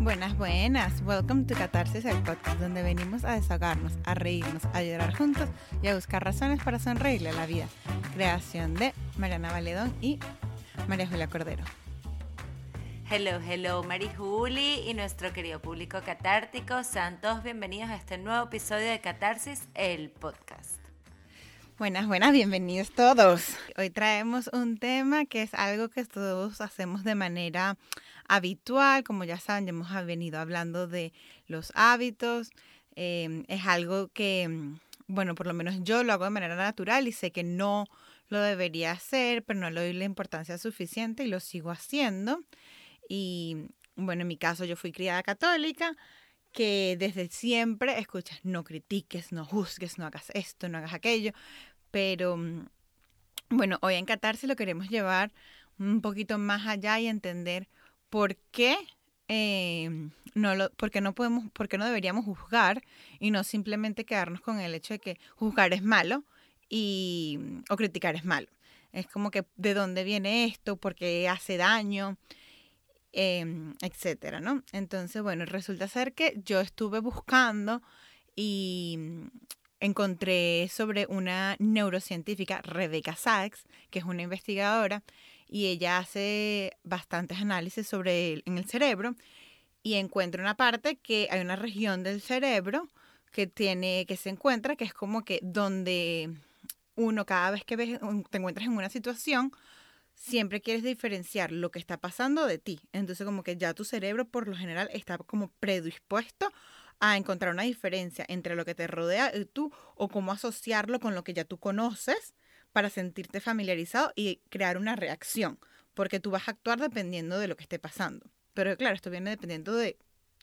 Buenas, buenas. Welcome to Catarsis, el podcast donde venimos a desahogarnos, a reírnos, a llorar juntos y a buscar razones para sonreírle a la vida. Creación de Mariana Valedón y María Julia Cordero. Hello, hello, Mari Juli y nuestro querido público catártico. Sean todos bienvenidos a este nuevo episodio de Catarsis, el podcast. Buenas, buenas, bienvenidos todos. Hoy traemos un tema que es algo que todos hacemos de manera habitual, como ya saben, ya hemos venido hablando de los hábitos, em, es algo que, mm, bueno, por lo menos yo lo hago de manera natural y sé que no lo debería hacer, pero no le doy la importancia suficiente y lo sigo haciendo. Y bueno, en mi caso yo fui criada católica, que desde siempre escuchas, no critiques, no juzgues, no hagas esto, no hagas aquello, pero mm, bueno, hoy en Catarse lo queremos llevar un poquito más allá y entender por qué em, no lo, porque no podemos, porque no deberíamos juzgar y no simplemente quedarnos con el hecho de que juzgar es malo y o criticar es malo. Es como que de dónde viene esto, por qué hace daño, eh, etcétera, ¿no? Entonces, bueno, resulta ser que yo estuve buscando y encontré sobre una neurocientífica, Rebecca Sachs, que es una investigadora y ella hace bastantes análisis sobre el, en el cerebro y encuentra una parte que hay una región del cerebro que tiene que se encuentra que es como que donde uno cada vez que ves, te encuentras en una situación siempre quieres diferenciar lo que está pasando de ti. Entonces como que ya tu cerebro por lo general está como predispuesto a encontrar una diferencia entre lo que te rodea y tú o cómo asociarlo con lo que ya tú conoces para sentirte familiarizado y crear una reacción, porque tú vas a actuar dependiendo de lo que esté pasando. Pero claro, esto viene dependiendo de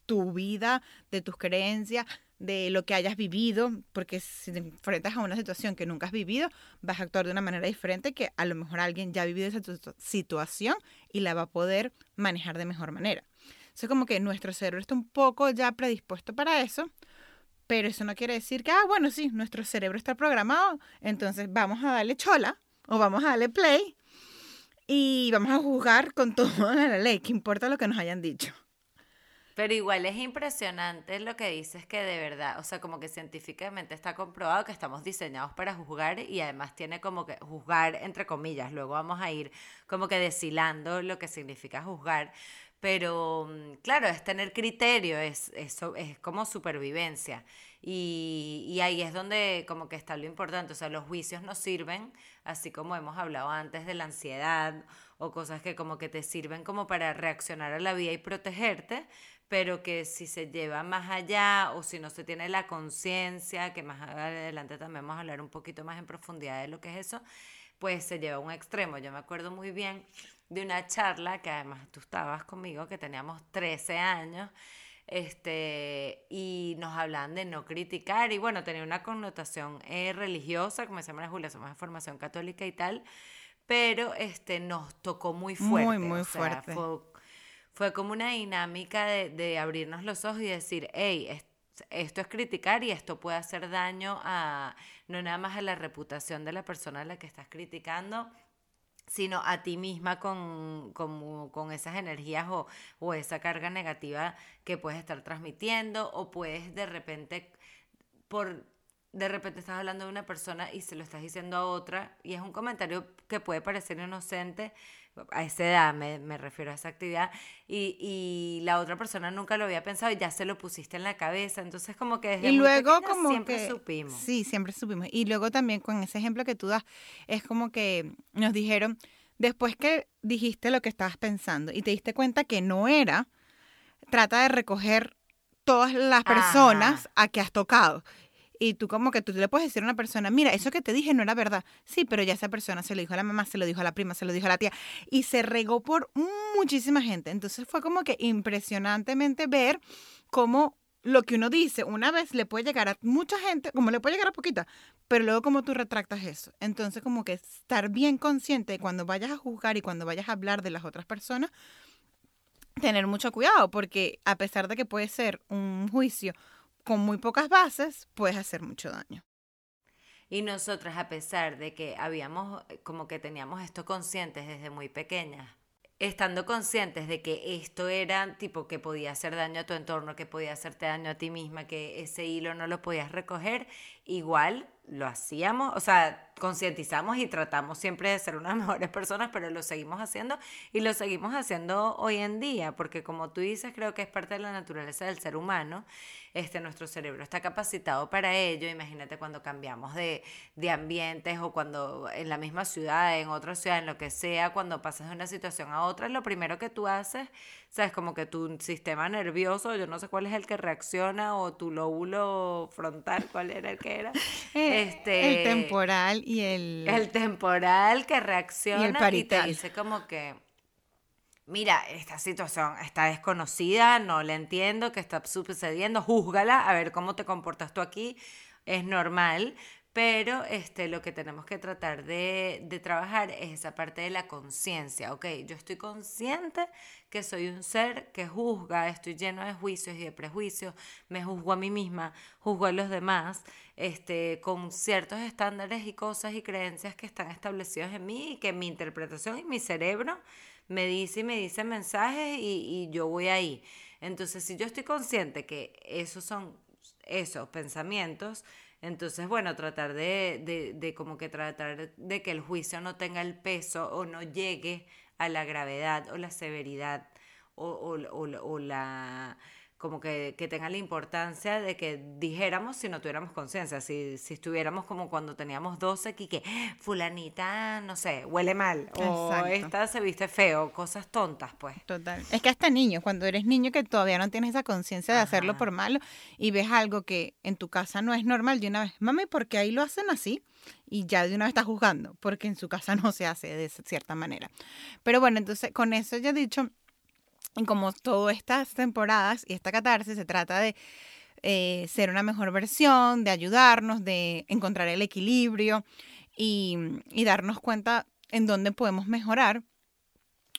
tu vida, de tus creencias, de lo que hayas vivido, porque si te enfrentas a una situación que nunca has vivido, vas a actuar de una manera diferente que a lo mejor alguien ya ha vivido esa situación y la va a poder manejar de mejor manera. Es como que nuestro cerebro está un poco ya predispuesto para eso, pero eso no quiere decir que, ah, bueno, sí, nuestro cerebro está programado, entonces vamos a darle chola o vamos a darle play y vamos a jugar con toda la ley, que importa lo que nos hayan dicho. Pero igual es impresionante lo que dices que de verdad, o sea, como que científicamente está comprobado que estamos diseñados para juzgar y además tiene como que juzgar entre comillas, luego vamos a ir como que deshilando lo que significa juzgar, pero mm, claro, es tener criterio, es, eso es como supervivencia. Y, y, ahí es donde como que está lo importante, o sea, los juicios nos sirven, así como hemos hablado antes de la ansiedad o cosas que como que te sirven como para reaccionar a la vida y protegerte, pero que si se lleva más allá o si no se tiene la conciencia, que más adelante también vamos a hablar un poquito más en profundidad de lo que es eso, pues se lleva a un extremo. Yo me acuerdo muy bien de una charla que además tú estabas conmigo, que teníamos 13 años, este, y nos hablan de no criticar, y bueno, tenía una connotación eh, religiosa, como se llama Julia, somos de formación católica y tal, pero este, nos tocó muy fuerte. Muy, muy fuerte. Fue, fue, como una dinámica de, de, abrirnos los ojos y decir, hey, esto es criticar y esto puede hacer daño a, no nada más a la reputación de la persona a la que estás criticando, sino a ti misma con, con, esas energías o, o, esa carga negativa que puedes estar transmitiendo o puedes de repente por de repente estás hablando de una persona y se lo estás diciendo a otra y es un comentario que puede parecer inocente a esa edad me, me refiero a esa actividad y, y, la otra persona nunca lo había pensado y ya se lo pusiste en la cabeza. Entonces como que desde y luego como siempre supimos. sí siempre supimos. Y luego también con ese ejemplo que tú das es como que nos dijeron después que dijiste lo que estabas pensando y te diste cuenta que no era, trata de recoger todas las personas a que has tocado. Y tú como que tú le puedes decir a una persona, mira, eso que te dije no era verdad. Sí, pero ya esa persona se lo dijo a la mamá, se lo dijo a la prima, se lo dijo a la tía. Y se regó por muchísima gente. Entonces fue como que impresionantemente ver cómo lo que uno dice una vez le puede llegar a mucha gente, como le puede llegar a poquita, pero luego como tú retractas eso. Entonces como que estar bien consciente cuando vayas a juzgar y cuando vayas a hablar de las otras personas, tener mucho cuidado, porque a pesar de que puede ser un juicio con muy pocas bases, puedes hacer mucho daño. Y nosotras, a pesar de que habíamos, como que teníamos esto conscientes desde muy pequeñas, estando conscientes de que esto era tipo que podía hacer daño a tu entorno, que podía hacerte daño a ti misma, que ese hilo no lo podías recoger, igual lo hacíamos, o sea, concientizamos y tratamos siempre de ser unas mejores personas, pero lo seguimos haciendo y lo seguimos haciendo hoy en día, porque como tú dices, creo que es parte de la naturaleza del ser humano. Este, nuestro cerebro está capacitado para ello. Imagínate cuando cambiamos de, de ambientes o cuando en la misma ciudad, en otra ciudad, en lo que sea, cuando pasas de una situación a otra, lo primero que tú haces, sabes, como que tu sistema nervioso, yo no sé cuál es el que reacciona, o tu lóbulo frontal, cuál era el que era. Este, el temporal y el... El temporal que reacciona y, te dice como que, mira, esta situación está desconocida, no la entiendo, qué está sucediendo, júzgala, a ver cómo te comportas tú aquí, es normal, pero este, lo que tenemos que tratar de, de trabajar es esa parte de la conciencia, ¿ok? Yo estoy consciente que soy un ser que juzga, estoy lleno de juicios y de prejuicios, me juzgo a mí misma, juzgo a los demás, este, con ciertos estándares y cosas y creencias que están establecidos en mí y que mi interpretación y mi cerebro me dice y me dice mensajes y, y yo voy ahí. Entonces, si yo estoy consciente que esos son esos pensamientos, entonces, bueno, tratar de, de, de, como que tratar de que el juicio no tenga el peso o no llegue a la gravedad o la severidad o, o, o la como que, que tenga la importancia de que dijéramos si no tuviéramos conciencia, si, si estuviéramos como cuando teníamos 12 y que fulanita, no sé, huele mal, o esta se viste feo, cosas tontas, pues. Total. Es que hasta niño, cuando eres niño que todavía no tienes esa conciencia de hacerlo por malo y ves algo que en tu casa no es normal, de una vez, mami, ¿por qué ahí lo hacen así? Y ya de una vez estás juzgando, porque en su casa no se hace de cierta manera. Pero bueno, entonces con eso ya he dicho y como todas estas temporadas y esta catarsis se trata de eh, ser una mejor versión, de ayudarnos, de encontrar el equilibrio y, darnos cuenta en dónde podemos mejorar.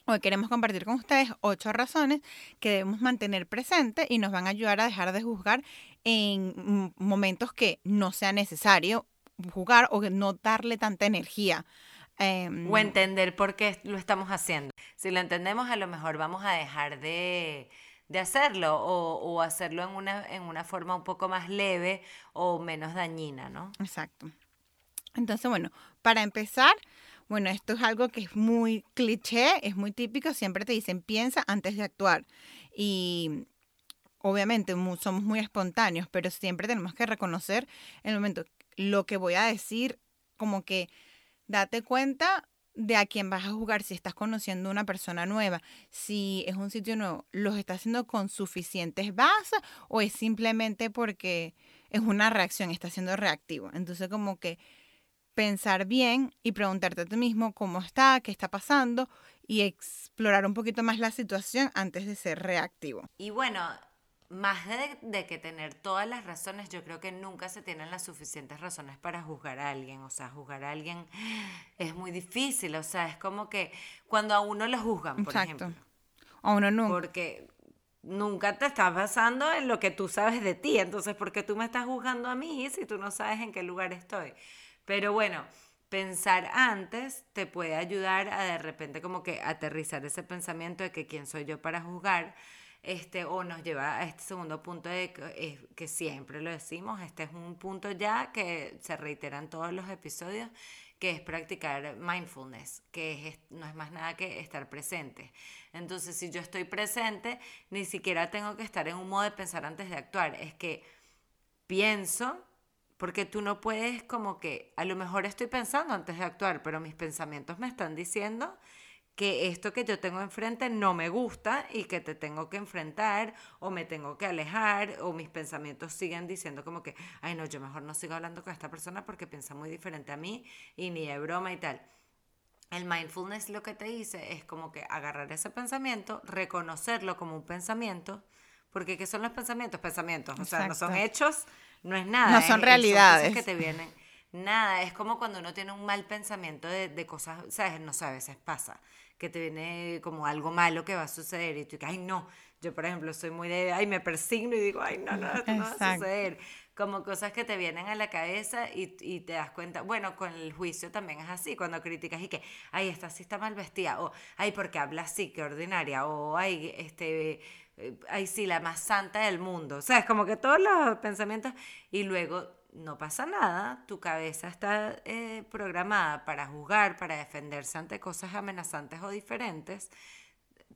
Hoy queremos compartir con ustedes ocho razones que debemos mantener presentes y nos van a ayudar a dejar de juzgar en momentos que no sea necesario juzgar o no darle tanta energía Em, o entender por qué lo estamos haciendo. Si lo entendemos, a lo mejor vamos a dejar de, hacerlo o, hacerlo en una, en una forma un poco más leve o menos dañina, ¿no? Exacto. Entonces, bueno, para empezar, bueno, esto es algo que es muy cliché, es muy típico, siempre te dicen piensa antes de actuar. Y obviamente somos muy espontáneos, pero siempre tenemos que reconocer en el momento lo que voy a decir, como que date cuenta de a quién vas a jugar, si estás conociendo una persona nueva, si es un sitio nuevo, ¿los estás haciendo con suficientes bases o es simplemente porque es una reacción, está siendo reactivo? Entonces como que pensar bien y preguntarte a ti mismo cómo está, qué está pasando y explorar un poquito más la situación antes de ser reactivo. Y bueno, más de, que tener todas las razones, yo creo que nunca se tienen las suficientes razones para juzgar a alguien. O sea, juzgar a alguien es muy difícil. O sea, es como que cuando a uno lo juzgan, por ejemplo. A uno nunca. Porque nunca te estás basando en lo que tú sabes de ti. Entonces, ¿por qué tú me estás juzgando a mí si tú no sabes en qué lugar estoy? Pero bueno, pensar antes te puede ayudar a de repente como que aterrizar ese pensamiento de que quién soy yo para juzgar este, o nos lleva a este segundo punto de que, que, siempre lo decimos, este es un punto ya que se reitera en todos los episodios, que es practicar mindfulness, que es, no es más nada que estar presente. Entonces, si yo estoy presente, ni siquiera tengo que estar en un modo de pensar antes de actuar, es que pienso, porque tú no puedes como que, a lo mejor estoy pensando antes de actuar, pero mis pensamientos me están diciendo que esto que yo tengo enfrente no me gusta y que te tengo que enfrentar o me tengo que alejar o mis pensamientos siguen diciendo como que, ay no, yo mejor no sigo hablando con esta persona porque piensa muy diferente a mí y ni de broma y tal. El mindfulness lo que te dice es como que agarrar ese pensamiento, reconocerlo como un pensamiento, porque ¿qué son los pensamientos? Pensamientos, o sea, no son hechos, no es nada. No son realidades. que te vienen. Nada, es como cuando uno tiene un mal pensamiento de, de cosas, ¿sabes? No sé, a veces pasa que te viene como algo malo que va a suceder y tú dices, ay no, yo por ejemplo soy muy de, ay me persigno y digo, ay no, no, esto no va a suceder. como cosas que te vienen a la cabeza y, y, te das cuenta, bueno, con el juicio también es así, cuando criticas y que, ay, esta sí está mal vestida, o, ay, porque habla así, qué ordinaria, o, ay, este, eh, ay, sí, la más santa del mundo, o sea, es como que todos los pensamientos, y luego no pasa nada, tu cabeza está eh, programada para juzgar, para defenderse ante cosas amenazantes o diferentes,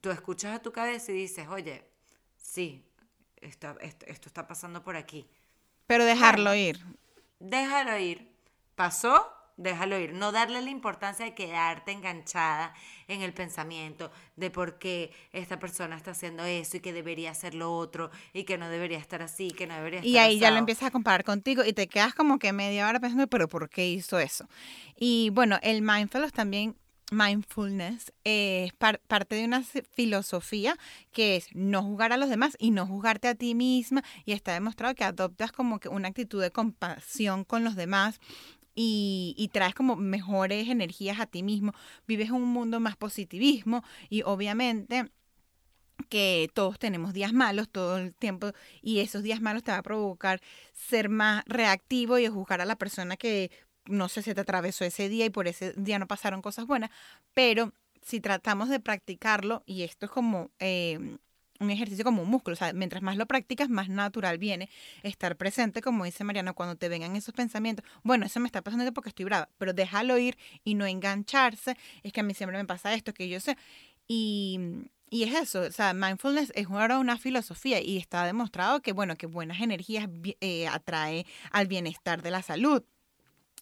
tú escuchas a tu cabeza y dices, oye, sí, esto, esto, está pasando por aquí. Pero dejarlo ir. Déjalo ir. Pasó, déjalo ir. No darle la importancia de quedarte enganchada en el pensamiento de por qué esta persona está haciendo eso y que debería hacer lo otro y que no debería estar así, que no debería estar Y ahí ya lo empiezas a comparar contigo y te quedas como que media hora pensando, pero ¿por qué hizo eso? Y bueno, el mindfulness también mindfulness es parte de una filosofía que es no juzgar a los demás y no juzgarte a ti misma y está demostrado que adoptas como que una actitud de compasión con los demás y, y, traes como mejores energías a ti mismo, vives un mundo más positivismo y obviamente que todos tenemos días malos todo el tiempo y esos días malos te va a provocar ser más reactivo y juzgar a la persona que no sé si te atravesó ese día y por ese día no pasaron cosas buenas, pero si tratamos de practicarlo, y esto es como eh, un ejercicio como un músculo, o sea, mientras más lo practicas, más natural viene estar presente, como dice Mariana, cuando te vengan esos pensamientos, bueno, eso me está pasando porque estoy brava, pero déjalo ir y no engancharse, es que a mí siempre me pasa esto, que yo sé, y, y es eso, o sea, mindfulness es ahora una filosofía y está demostrado que, bueno, que buenas energías eh, atrae al bienestar de la salud.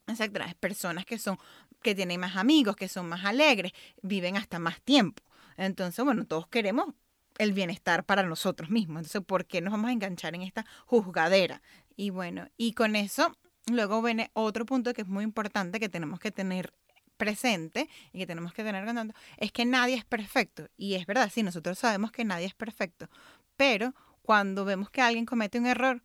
Exacto, las personas que son, que tienen más amigos, que son más alegres, viven hasta más tiempo. Entonces, bueno, todos queremos el bienestar para nosotros mismos. Entonces, ¿por qué nos vamos a enganchar en esta juzgadera? Y bueno, y con eso luego viene otro punto que es muy importante que tenemos que tener presente y que tenemos que tener contando, es que nadie es perfecto. Y es verdad, sí, nosotros sabemos que nadie es perfecto, pero cuando vemos que alguien comete un error,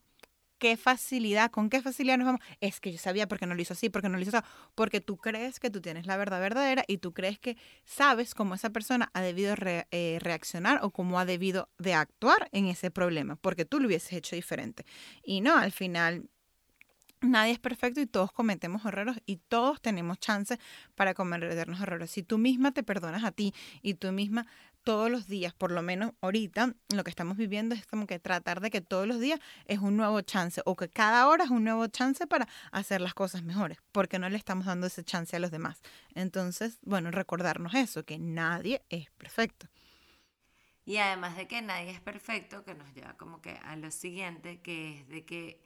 qué facilidad, con qué facilidad nos vamos. Es que yo sabía por qué no lo hizo así, porque no lo hizo así. Porque tú crees que tú tienes la verdad verdadera y tú crees que sabes cómo esa persona ha debido eh, reaccionar o cómo ha debido de actuar en ese problema, porque tú lo hubieses hecho diferente. Y no, al final nadie es perfecto y todos cometemos errores y todos tenemos chances para cometernos errores. Si tú misma te perdonas a ti y tú misma todos los días, por lo menos ahorita, lo que estamos viviendo es como que tratar de que todos los días es un nuevo chance o que cada hora es un nuevo chance para hacer las cosas mejores, porque no le estamos dando ese chance a los demás. Entonces, bueno, recordarnos eso, que nadie es perfecto. Y además de que nadie es perfecto, que nos lleva como que a lo siguiente, que es de que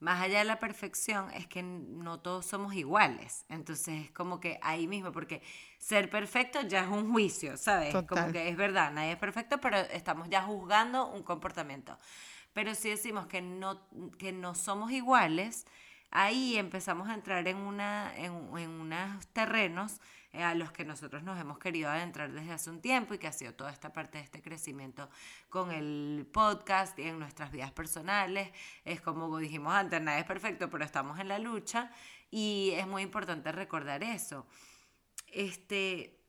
más allá de la perfección es que no todos somos iguales. Entonces es como que ahí mismo, porque ser perfecto ya es un juicio, ¿sabes? Como que es verdad, nadie es perfecto, pero estamos ya juzgando un comportamiento. Pero si decimos que no, que no somos iguales, ahí empezamos a entrar en, una, en, en unos terrenos eh, a los que nosotros nos hemos querido adentrar desde hace un tiempo y que ha sido toda esta parte de este crecimiento con el podcast y en nuestras vidas personales. Es como dijimos antes, nada es perfecto, pero estamos en la lucha y es muy importante recordar eso. Este,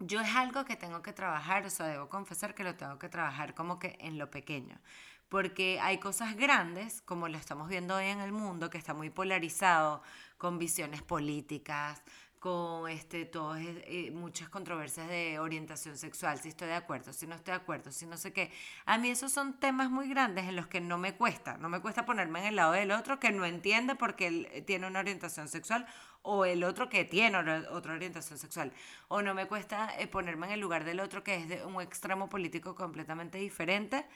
yo es algo que tengo que trabajar, o sea, debo confesar que lo tengo que trabajar como que en lo pequeño porque hay cosas grandes, como lo estamos viendo hoy en el mundo, que está muy polarizado, con visiones políticas, con este, todas, eh, muchas controversias de orientación sexual, si estoy de acuerdo, si no estoy de acuerdo, si no sé qué. A mí esos son temas muy grandes en los que no me cuesta, no me cuesta ponerme en el lado del otro que no entiende porque él eh, tiene una orientación sexual o el otro que tiene otra orientación sexual. O no me cuesta eh, ponerme en el lugar del otro que es de un extremo político completamente diferente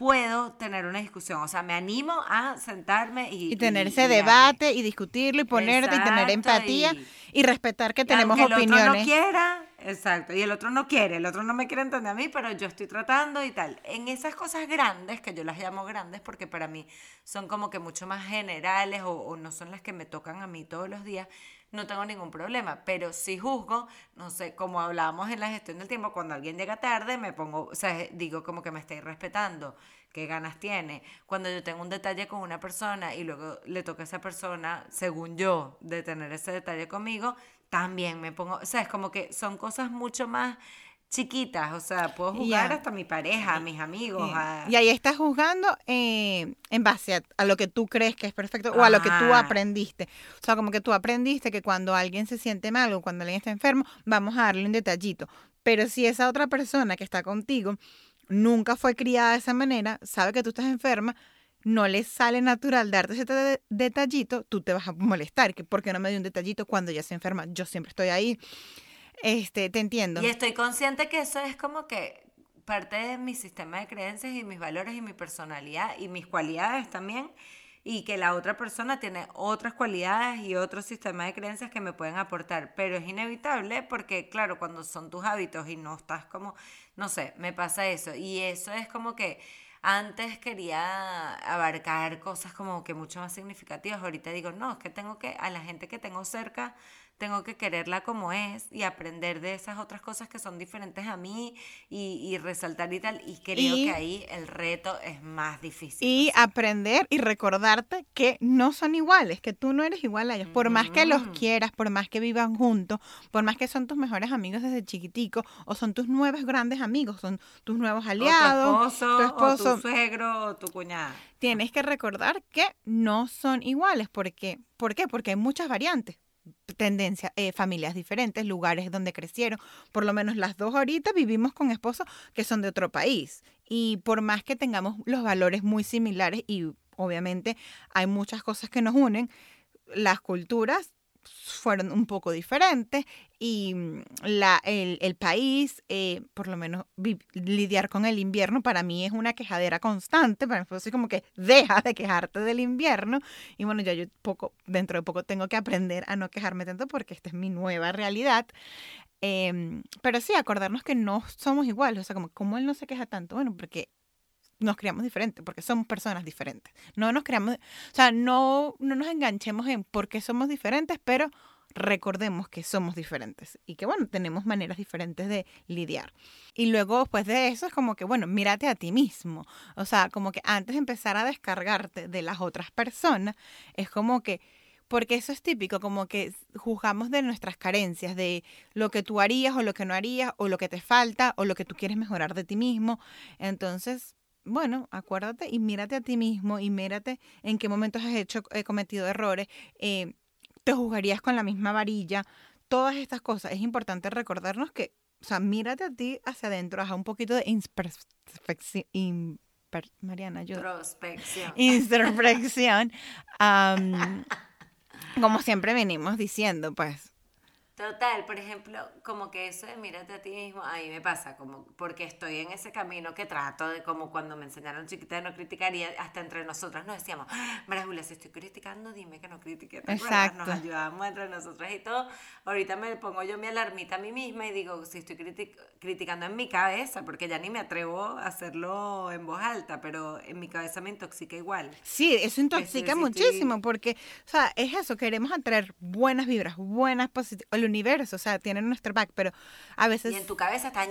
puedo tener una discusión. O sea, me animo a sentarme y... Y tener ese debate y discutirlo y ponerte y tener empatía y, respetar que tenemos opiniones. El otro no quiera, exacto, y el otro no quiere, el otro no me quiere entender a mí, pero yo estoy tratando y tal. En esas cosas grandes, que yo las llamo grandes porque para mí son como que mucho más generales o, o no son las que me tocan a mí todos los días, no tengo ningún problema. Pero si juzgo, no sé, como hablábamos en la gestión del tiempo, cuando alguien llega tarde, me pongo, o sea, digo como que me estoy respetando, qué ganas tiene. Cuando yo tengo un detalle con una persona y luego le toca a esa persona, según yo, de tener ese detalle conmigo, también me pongo, o sea, es como que son cosas mucho más chiquitas, o sea, puedo jugar hasta mi pareja, a mis amigos. Y ahí estás juzgando eh, en base a, lo que tú crees que es perfecto o a lo que tú aprendiste. O sea, como que tú aprendiste que cuando alguien se siente mal o cuando alguien está enfermo, vamos a darle un detallito. Pero si esa otra persona que está contigo nunca fue criada de esa manera, sabe que tú estás enferma, no le sale natural darte ese detallito, tú te vas a molestar. Que ¿Por qué no me dio un detallito cuando ya se enferma? Yo siempre estoy ahí. Este, te entiendo. Y estoy consciente que eso es como que parte de mi sistema de creencias y mis valores y mi personalidad y mis cualidades también y que la otra persona tiene otras cualidades y otro sistema de creencias que me pueden aportar, pero es inevitable porque claro, cuando son tus hábitos y no estás como, no sé, me pasa eso. Y eso es como que antes quería abarcar cosas como que mucho más significativas, ahorita digo, no, es que tengo que a la gente que tengo cerca tengo que quererla como es y aprender de esas otras cosas que son diferentes a mí y, resaltar y tal. Y creo que ahí el reto es más difícil. Y aprender y recordarte que no son iguales, que tú no eres igual a ellos. Por más que los quieras, por más que vivan juntos, por más que son tus mejores amigos desde chiquitico o son tus nuevos grandes amigos, son tus nuevos aliados, tu esposo, tu suegro, o tu cuñada. Tienes que recordar que no son iguales. porque ¿Por qué? Porque hay muchas variantes tendencias, eh, familias diferentes, lugares donde crecieron. Por lo menos las dos ahorita vivimos con esposos que son de otro país. Y por más que tengamos los valores muy similares y obviamente hay muchas cosas que nos unen, las culturas fueron un poco diferentes y mm, la, el, país, eh, por lo menos lidiar con el invierno, para mí es una quejadera constante, para mí fue como que deja de quejarte del invierno y bueno, ya yo poco, dentro de poco tengo que aprender a no quejarme tanto porque esta es mi nueva realidad. Em, pero sí, acordarnos que no somos iguales, o sea, como, ¿cómo él no se queja tanto? Bueno, porque nos creamos diferentes, porque somos personas diferentes. No nos creamos, o sea, no, no nos enganchemos en por qué somos diferentes, pero recordemos que somos diferentes y que, bueno, tenemos maneras diferentes de lidiar. Y luego, después de eso, es como que, bueno, mírate a ti mismo. O sea, como que antes de empezar a descargarte de las otras personas, es como que, porque eso es típico, como que juzgamos de nuestras carencias, de lo que tú harías o lo que no harías, o lo que te falta, o lo que tú quieres mejorar de ti mismo. Entonces, bueno, acuérdate y mírate a ti mismo y mírate en qué momentos has hecho, he cometido errores, eh, te juzgarías con la misma varilla, todas estas cosas. Es importante recordarnos que, o sea, mírate a ti hacia adentro, haz un poquito de introspección. Mariana, yo. Introspección. Introspección. como siempre venimos diciendo, pues Total, por ejemplo, como que eso de mírate a ti mismo, a mí me pasa, como porque estoy en ese camino que trato de, como cuando me enseñaron chiquita de no criticar y hasta entre nosotras nos decíamos, ah, María Julia, si estoy criticando, dime que no critique, Exacto. Nos ayudamos entre nosotras y todo. Ahorita me pongo yo mi alarmita a mí misma y digo, si estoy criticando en mi cabeza, porque ya ni me atrevo a hacerlo en voz alta, pero en mi cabeza me intoxica igual. Sí, eso intoxica muchísimo, porque, o sea, es eso, queremos atraer buenas vibras, buenas positivas universo, o sea, tienen nuestro back, pero a veces... Y en tu cabeza está...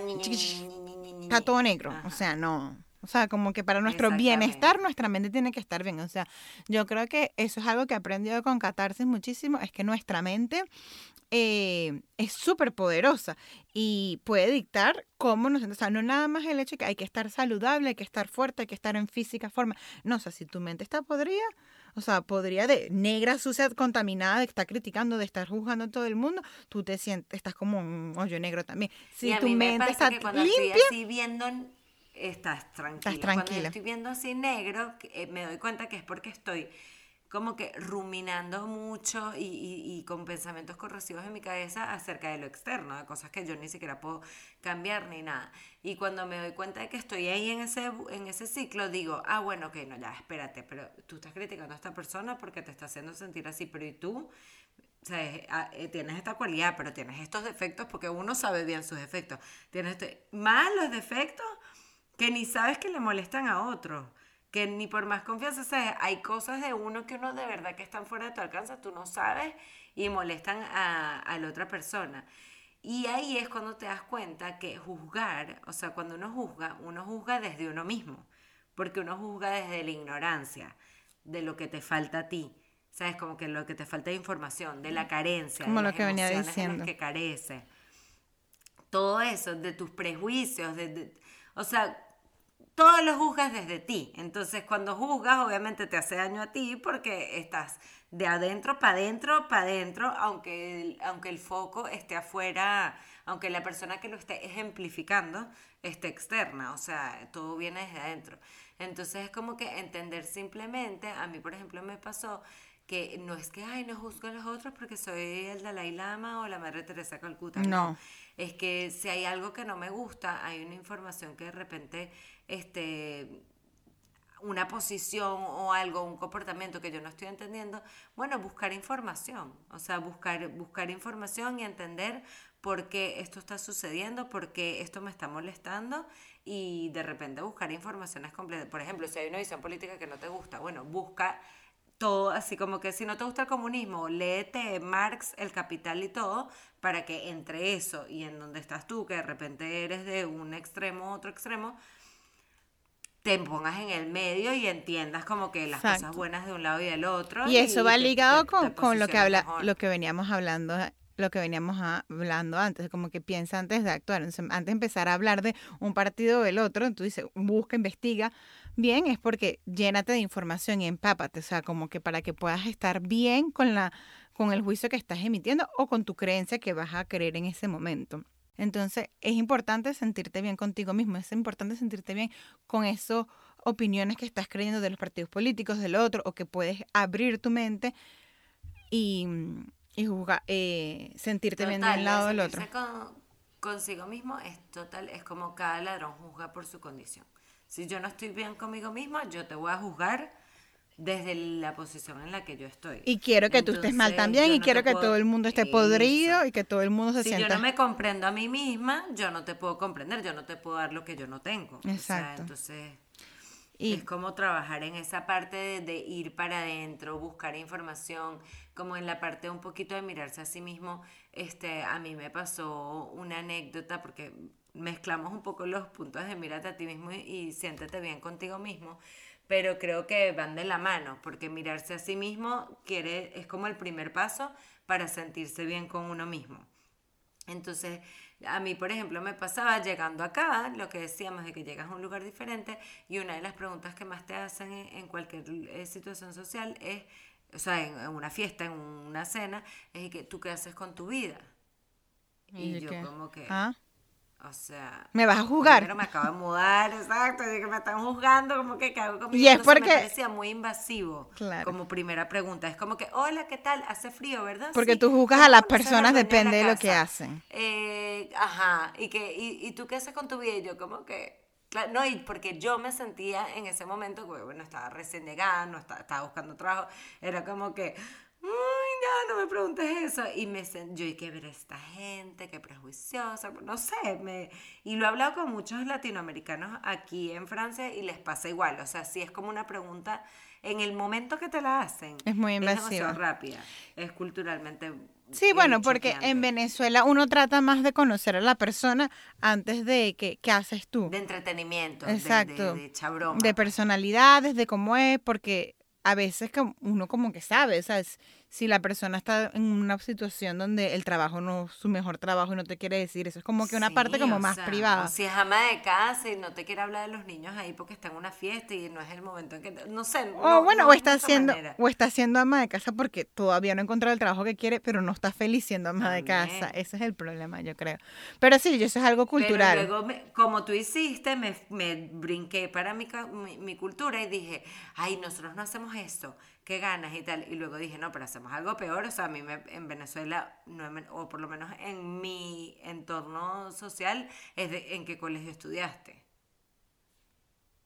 Está todo negro, o sea, no. O sea, como que para nuestro bienestar nuestra mente tiene que estar bien. O sea, yo creo que eso es algo que he aprendido con Catarsis muchísimo, es que nuestra mente eh, es súper poderosa y puede dictar cómo nos... O sea, no nada más el hecho de que hay que estar saludable, hay que estar fuerte, hay que estar en física forma. No, o sea, si tu mente está podrida, o sea, podría de negra, sucia, contaminada, de estar criticando, de estar juzgando a todo el mundo, tú te sientes, estás como un hoyo negro también. Si tu mente está que cuando limpia, estoy así viendo, estás tranquila. Estás tranquila. Cuando estoy viendo así negro, eh, me doy cuenta que es porque estoy como que ruminando mucho y, con pensamientos corrosivos en mi cabeza acerca de lo externo, de cosas que yo ni siquiera puedo cambiar ni nada. Y cuando me doy cuenta de que estoy ahí en ese, en ese ciclo, digo, ah, bueno, ok, no, ya, espérate, pero tú estás criticando a esta persona porque te está haciendo sentir así, pero ¿y tú? O sea, ah, eh, tienes esta cualidad, pero tienes estos defectos porque uno sabe bien sus defectos. Tienes este, más los defectos que ni sabes que le molestan a otro que ni por más confianza, sea, hay cosas de uno que uno de verdad que están fuera de tu alcance, tú no sabes y molestan a, la otra persona. Y ahí es cuando te das cuenta que juzgar, o sea, cuando uno juzga, uno juzga desde uno mismo, porque uno juzga desde la ignorancia, de lo que te falta a ti. ¿Sabes? Como que lo que te falta de información, de la carencia, Como de lo que venía diciendo. que carece. todo eso, de tus prejuicios, de, o sea, todo lo juzgas desde ti. Entonces, cuando juzgas, obviamente te hace daño a ti porque estás de adentro para adentro, para adentro, aunque aunque el foco esté afuera, aunque la persona que lo esté ejemplificando esté externa, o sea, todo viene desde adentro. Entonces es como que entender simplemente, a mí por ejemplo me pasó que no es que, ay, no juzgo a los otros porque soy el Dalai Lama o la Madre Teresa Calcuta. No. Es que si hay algo que no me gusta, hay una información que de repente, este, una posición o algo, un comportamiento que yo no estoy entendiendo, bueno, buscar información, o sea, buscar, buscar información y entender por qué esto está sucediendo, por qué esto me está molestando y de repente buscar informaciones completas. Por ejemplo, si hay una visión política que no te gusta, bueno, busca todo, así como que si no te gusta el comunismo, léete Marx, El Capital y todo, para que entre eso y en donde estás tú, que de repente eres de un extremo a otro extremo, te pongas en el medio y entiendas como que las cosas buenas de un lado y del otro. Y, eso va ligado con, con lo que habla, lo que veníamos hablando lo que veníamos hablando antes, como que piensa antes de actuar. antes de empezar a hablar de un partido o del otro, tú dices, busca, investiga bien, es porque llénate de información y empápate, o sea, como que para que puedas estar bien con, la, con el juicio que estás emitiendo o con tu creencia que vas a creer en ese momento. Entonces, es importante sentirte bien contigo mismo, es importante sentirte bien con esas opiniones que estás creyendo de los partidos políticos, del otro, o que puedes abrir tu mente y, y jugar, eh, sentirte bien de un lado del otro. consigo mismo es total, es como cada ladrón juzga por su condición. Si yo no estoy bien conmigo mismo, yo te voy a juzgar desde la posición en la que yo estoy. Y quiero que tú estés mal también y quiero que todo el mundo esté podrido y que todo el mundo se sienta... Si yo no me comprendo a mí misma, yo no te puedo comprender, yo no te puedo dar lo que yo no tengo. Exacto. entonces... Y... Es como trabajar en esa parte de, ir para adentro, buscar información, como en la parte un poquito de mirarse a sí mismo. Este, a mí me pasó una anécdota porque mezclamos un poco los puntos de mírate a ti mismo y, siéntete bien contigo mismo, pero creo que van de la mano, porque mirarse a sí mismo quiere, es como el primer paso para sentirse bien con uno mismo. Entonces, a mí, por ejemplo, me pasaba llegando acá, lo que decíamos de que llegas a un lugar diferente y una de las preguntas que más te hacen en, cualquier eh, situación social es, o sea, en, una fiesta, en una cena, es que tú qué haces con tu vida. Y, yo como que... ¿Ah? O sea, me vas a juzgar. Pero me acabo de mudar, exacto, que me están juzgando, como que cago conmigo. Y es porque me parecía muy invasivo. Claro. Como primera pregunta, es como que, "Hola, ¿qué tal? Hace frío, ¿verdad?" Porque tú juzgas a las personas depende de, lo que hacen. Eh, ajá, y que y, y, tú qué haces con tu vida? Y yo como que no, y porque yo me sentía en ese momento, bueno, estaba recién llegada, no estaba, estaba buscando trabajo, era como que, Ay, no, no me preguntes eso. Y me yo, ¿y qué ver esta gente? Qué prejuiciosa. No sé, me, y lo he hablado con muchos latinoamericanos aquí en Francia y les pasa igual. O sea, si es como una pregunta en el momento que te la hacen. Es muy invasiva. Es rápida. Es culturalmente. Sí, bueno, porque en Venezuela uno trata más de conocer a la persona antes de que, qué haces tú. De entretenimiento, Exacto. de, de, de personalidades, de cómo es, porque a veces uno como que sabe, ¿sabes? Si la persona está en una situación donde el trabajo no es su mejor trabajo y no te quiere decir, eso es como que una parte como más privada. si es ama de casa y no te quiere hablar de los niños ahí porque está en una fiesta y no es el momento en que, no sé. O bueno, o está haciendo o está siendo ama de casa porque todavía no ha encontrado el trabajo que quiere, pero no está feliz siendo ama de casa. Ese es el problema, yo creo. Pero sí, eso es algo cultural. Pero luego, como tú hiciste, me, me brinqué para mi, mi, mi cultura y dije, ay, nosotros no hacemos esto qué ganas y tal. Y luego dije, no, pero hacemos algo peor. O sea, a mí me, en Venezuela, no, o por lo menos en mi entorno social, es de en qué colegio estudiaste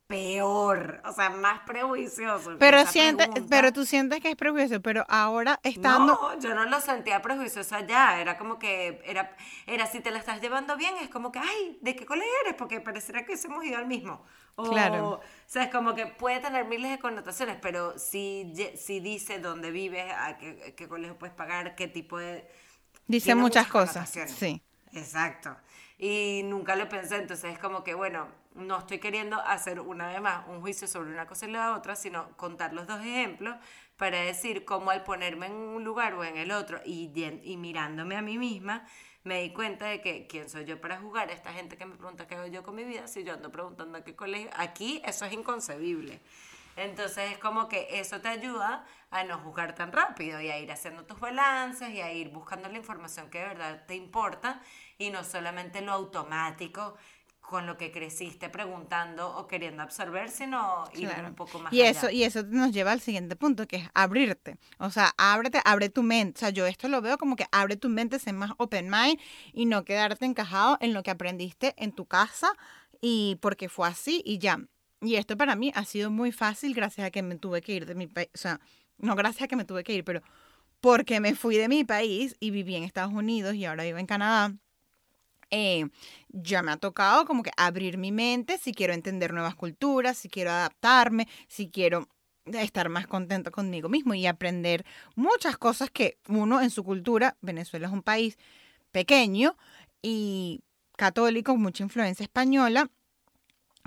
peor, o sea, más prejuicioso. Pero siente, pero tú sientes que es prejuicioso, pero ahora estando No, yo no lo sentía prejuicioso allá, era como que era era si te la estás llevando bien, es como que, ay, ¿de qué colegio eres? Porque pareciera que hemos ido al mismo. O, claro. O sea, es como que puede tener miles de connotaciones, pero si, si dice dónde vives, a qué, qué colegio puedes pagar, qué tipo de Dice muchas, cosas. Sí. Exacto. Y nunca lo pensé, entonces es como que, bueno, no estoy queriendo hacer una vez más un juicio sobre una cosa y la otra, sino contar los dos ejemplos para decir cómo al ponerme en un lugar o en el otro y, y mirándome a mí misma, me di cuenta de que quién soy yo para jugar. Esta gente que me pregunta qué hago yo con mi vida, si yo ando preguntando a qué colegio, aquí eso es inconcebible. Entonces es como que eso te ayuda a no juzgar tan rápido y a ir haciendo tus balances y a ir buscando la información que de verdad te importa y no solamente lo automático con lo que creciste preguntando o queriendo absorber, sino ir un poco más y Eso, y eso nos lleva al siguiente punto, que es abrirte. O sea, ábrete, abre tu mente. O sea, yo esto lo veo como que abre tu mente, sé más open mind y no quedarte encajado en lo que aprendiste en tu casa y porque fue así y ya. Y esto para mí ha sido muy fácil gracias a que me tuve que ir de mi país. O sea, no gracias a que me tuve que ir, pero porque me fui de mi país y viví en Estados Unidos y ahora vivo en Canadá. Eh, ya me ha tocado como que abrir mi mente si quiero entender nuevas culturas, si quiero adaptarme, si quiero estar más contento conmigo mismo y aprender muchas cosas que uno en su cultura, Venezuela es un país pequeño y católico, mucha influencia española,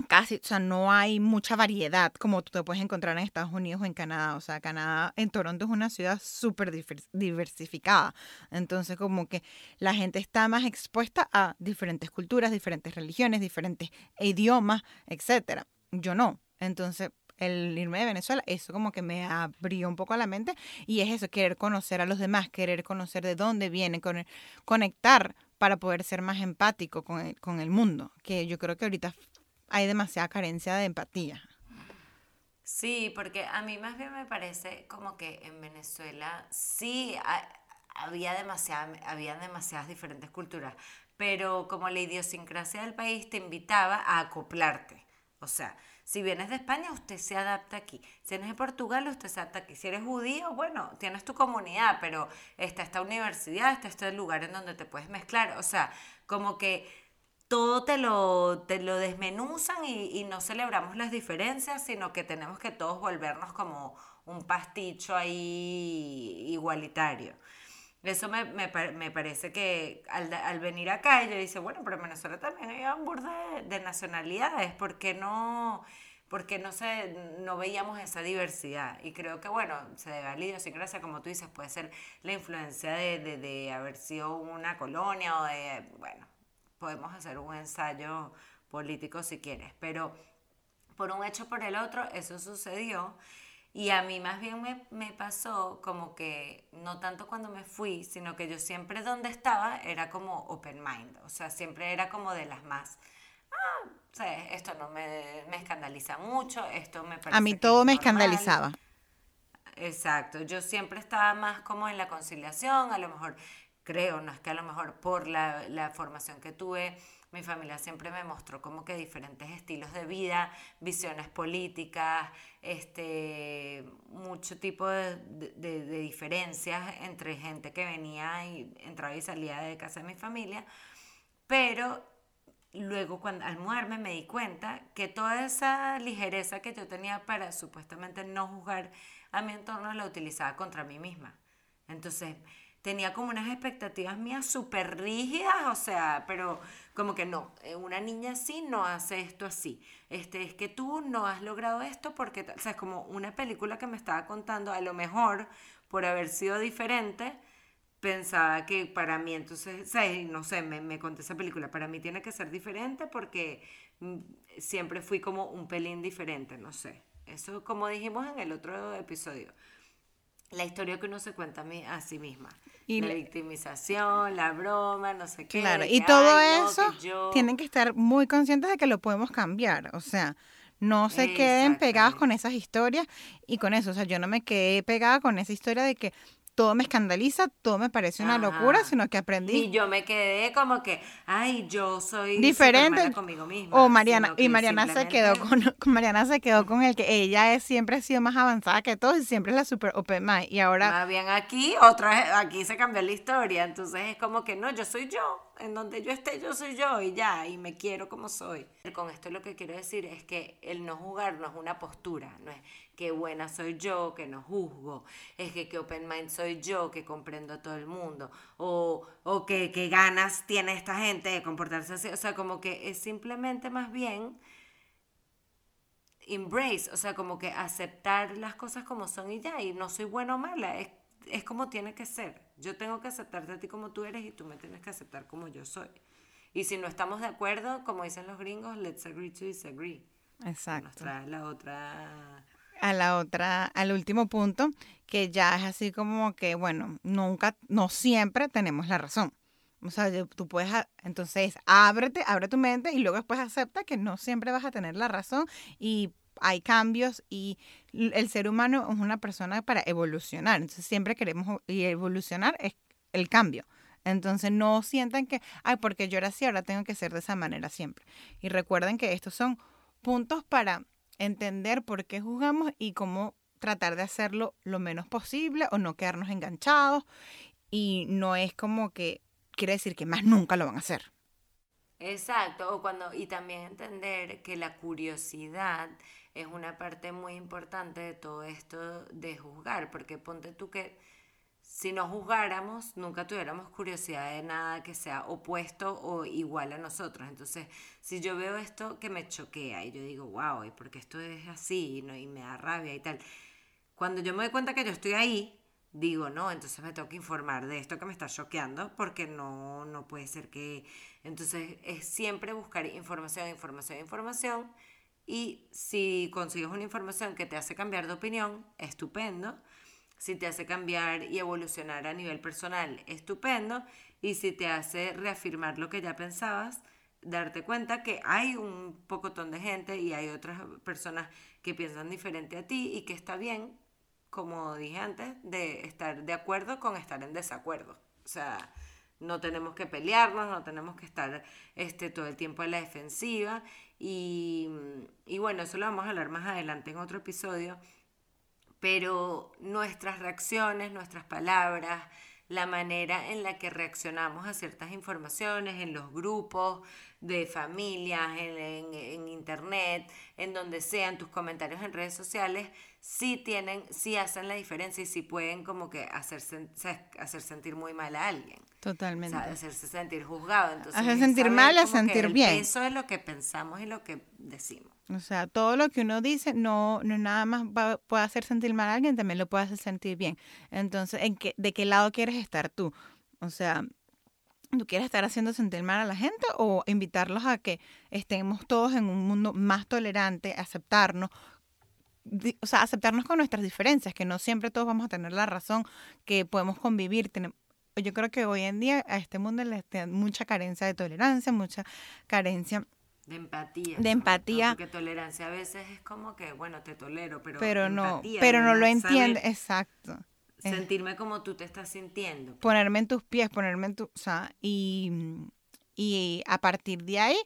casi, o sea, no hay mucha variedad como tú te puedes encontrar en Estados Unidos o en Canadá. O sea, Canadá, en Toronto es una ciudad súper diversificada. Entonces, como que la gente está más expuesta a diferentes culturas, diferentes religiones, diferentes idiomas, etcétera. Yo no. Entonces, el irme de Venezuela, eso como que me abrió un poco la mente y es eso, querer conocer a los demás, querer conocer de dónde vienen, conectar para poder ser más empático con el, con el mundo, que yo creo que ahorita hay demasiada carencia de empatía. Sí, porque a mí más bien me parece como que en Venezuela sí había, demasiada, había demasiadas diferentes culturas, pero como la idiosincrasia del país te invitaba a acoplarte. O sea, si vienes de España, usted se adapta aquí. Si eres de Portugal, usted se adapta aquí. Si eres judío, bueno, tienes tu comunidad, pero está esta universidad, está este lugar en donde te puedes mezclar. O sea, como que todo te lo, te lo desmenuzan y, no celebramos las diferencias, sino que tenemos que todos volvernos como un pasticho ahí igualitario. Eso me, me, me parece que al, al, venir acá, yo dice, bueno, pero en Venezuela también hay un burde de, nacionalidades, ¿por qué no, porque no, se, no veíamos esa diversidad? Y creo que, bueno, se debe a la idiosincrasia, como tú dices, puede ser la influencia de, de, de haber sido una colonia o de, bueno, podemos hacer un ensayo político si quieres, pero por un hecho por el otro, eso sucedió. Y a mí más bien me, me, pasó como que, no tanto cuando me fui, sino que yo siempre donde estaba era como open mind, o sea, siempre era como de las más, ah, o sea, esto no me, me, escandaliza mucho, esto me parece... A mí todo me escandalizaba. Exacto, yo siempre estaba más como en la conciliación, a lo mejor creo, no es que a lo mejor por la, la, formación que tuve, mi familia siempre me mostró como que diferentes estilos de vida, visiones políticas, este, mucho tipo de, de, de diferencias entre gente que venía y entraba y salía de casa de mi familia, pero luego cuando al mudarme me di cuenta que toda esa ligereza que yo tenía para supuestamente no juzgar a mi entorno la utilizaba contra mí misma. Entonces, tenía como unas expectativas mías súper rígidas, o sea, pero como que no, eh, una niña así no hace esto así. Este, es que tú no has logrado esto porque, o sea, es como una película que me estaba contando, a lo mejor por haber sido diferente, pensaba que para mí, entonces, no sé, me, me conté esa película, para mí tiene que ser diferente porque mm, siempre fui como un pelín diferente, no sé. Eso como dijimos en el otro episodio la historia que uno se cuenta a sí misma. Y la victimización, la broma, no sé qué. Claro, y todo eso tienen que estar muy conscientes de que lo podemos cambiar. O sea, no se queden pegados con esas historias y con eso. O sea, yo no me quedé pegada con esa historia de que todo me escandaliza, todo me parece una locura, sino que aprendí. Y yo me quedé como que, ay, yo soy diferente conmigo misma. O Mariana, y Mariana se quedó con, Mariana se quedó con el que ella es, siempre ha sido más avanzada que todos y siempre es la super open mind. Y ahora. Más bien aquí, otra aquí se cambió la historia. Entonces es como que no, yo soy yo en donde yo esté, yo soy yo y ya, y me quiero como soy. Con esto lo que quiero decir es que el no jugar no es una postura, no es que buena soy yo, que no juzgo, es que qué open mind soy yo, que comprendo a todo el mundo, o, o que, que ganas tiene esta gente de comportarse así, o sea, como que es simplemente más bien embrace, o sea, como que aceptar las cosas como son y ya, y no soy buena o mala, es es como tiene que ser. Yo tengo que aceptarte a ti como tú eres y tú me tienes que aceptar como yo soy. Y si no estamos de acuerdo, como dicen los gringos, let's agree to disagree. Exacto. Nos trae la otra... A la otra, al último punto, que ya es así como que, bueno, nunca, no siempre tenemos la razón. O sea, tú puedes, entonces, ábrete, abre tu mente y luego después acepta que no siempre vas a tener la razón y hay cambios y el ser humano es una persona para evolucionar. Entonces, siempre queremos y evolucionar es el cambio. Entonces no sientan que, ay, porque yo era así, ahora tengo que ser de esa manera siempre. Y recuerden que estos son puntos para entender por qué juzgamos y cómo tratar de hacerlo lo menos posible o no quedarnos enganchados. Y no es como que quiere decir que más nunca lo van a hacer. Exacto, o cuando, y también entender que la curiosidad es una parte muy importante de todo esto de juzgar, porque ponte tú que si no juzgáramos, nunca tuviéramos curiosidad de nada que sea opuesto o igual a nosotros. Entonces, si yo veo esto que me choquea y yo digo, wow, ¿y porque esto es así? ¿no? Y me da rabia y tal. Cuando yo me doy cuenta que yo estoy ahí, digo, no, entonces me tengo que informar de esto que me está choqueando porque no, no puede ser que... Entonces, es siempre buscar información, información, información. Y si consigues una información que te hace cambiar de opinión, estupendo si te hace cambiar y evolucionar a nivel personal, estupendo. Y si te hace reafirmar lo que ya pensabas, darte cuenta que hay un pocotón de gente y hay otras personas que piensan diferente a ti y que está bien, como dije antes, de estar de acuerdo con estar en desacuerdo. O sea, no tenemos que pelearnos, no tenemos que estar este, todo el tiempo en la defensiva. Y, y bueno, eso lo vamos a hablar más adelante en otro episodio pero nuestras reacciones, nuestras palabras, la manera en la que reaccionamos a ciertas informaciones en los grupos de familias, en, internet, en donde sean tus comentarios en redes sociales, sí tienen, sí hacen la diferencia y sí pueden como que hacer, hacer sentir muy mal a alguien. Totalmente. O sea, hacerse sentir juzgado. Entonces, hacer sentir mal a sentir bien. Eso es lo que pensamos y lo que decimos. O sea, todo lo que uno dice no, no nada más puede hacer sentir mal a alguien, también lo puede hacer sentir bien. Entonces, ¿en qué, ¿de qué lado quieres estar tú? O sea, ¿tú quieres estar haciendo sentir mal a la gente o invitarlos a que estemos todos en un mundo más tolerante, aceptarnos? O sea, aceptarnos con nuestras diferencias, que no siempre todos vamos a tener la razón, que podemos convivir. Yo creo que hoy en día a este mundo le da mucha carencia de tolerancia, mucha carencia de empatía. De empatía. Porque tolerancia a veces es como que, bueno, te tolero, pero. Pero no, pero no lo entiende, exacto. Sentirme como tú te estás sintiendo. Ponerme en tus pies, ponerme en tu. O sea, y, y a partir de ahí,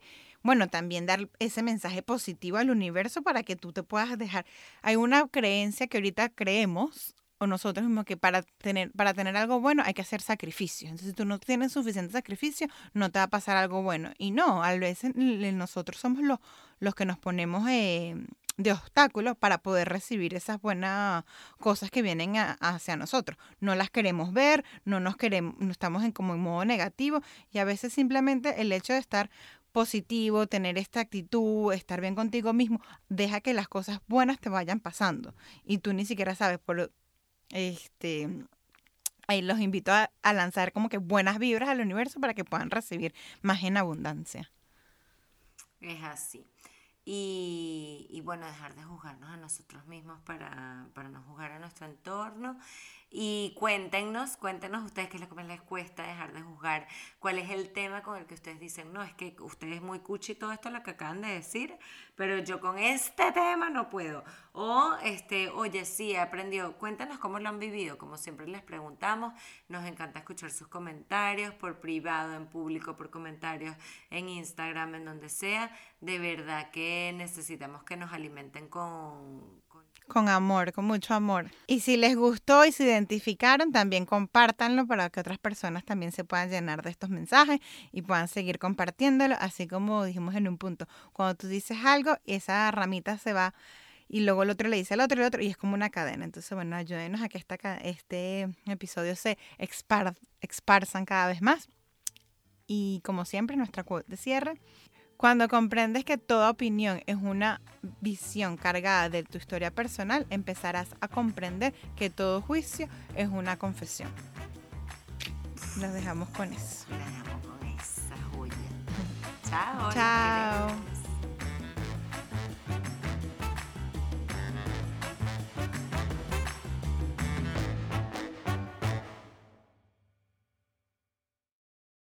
bueno, también dar ese mensaje positivo al universo para que tú te puedas dejar. Hay una creencia que ahorita creemos, o nosotros mismos que para tener, para tener algo bueno hay que hacer sacrificios. Entonces, si tú no tienes suficiente sacrificio, no te va a pasar algo bueno. Y no, a veces nosotros somos los, los que nos ponemos eh, de obstáculos para poder recibir esas buenas cosas que vienen hacia nosotros. No las queremos ver, no nos queremos, no estamos en como en modo negativo y a veces simplemente el hecho de estar positivo, tener esta actitud, estar bien contigo mismo, deja que las cosas buenas te vayan pasando y tú ni siquiera sabes por este, ahí los invito a, lanzar como que buenas vibras al universo para que puedan recibir más en abundancia. Es así. Y, y, bueno, dejar de juzgarnos a nosotros mismos para, para no juzgar a nuestro entorno y cuéntenos, cuéntenos ustedes qué es lo que les cuesta dejar de juzgar, cuál es el tema con el que ustedes dicen, no, es que ustedes es muy cuchi todo esto lo que acaban de decir, pero yo con este tema no puedo. O, este, oye, sí, aprendió. Cuéntanos cómo lo han vivido. Como siempre les preguntamos, nos encanta escuchar sus comentarios por privado, en público, por comentarios en Instagram, en donde sea. De verdad que necesitamos que nos alimenten con, con amor, con mucho amor. Y si les gustó y se identificaron, también compártanlo para que otras personas también se puedan llenar de estos mensajes y puedan seguir compartiéndolo, así como dijimos en un punto, cuando tú dices algo, esa ramita se va y luego el otro le dice al otro y el otro y es como una cadena. Entonces, bueno, ayúdenos a que esta, este episodio se exparzan cada vez más. Y como siempre, nuestra quote de cierre Cuando comprendes que toda opinión es una visión cargada de tu historia personal, empezarás a comprender que todo juicio es una confesión. Los dejamos con eso. Los dejamos con esa joya. Chao. Chao.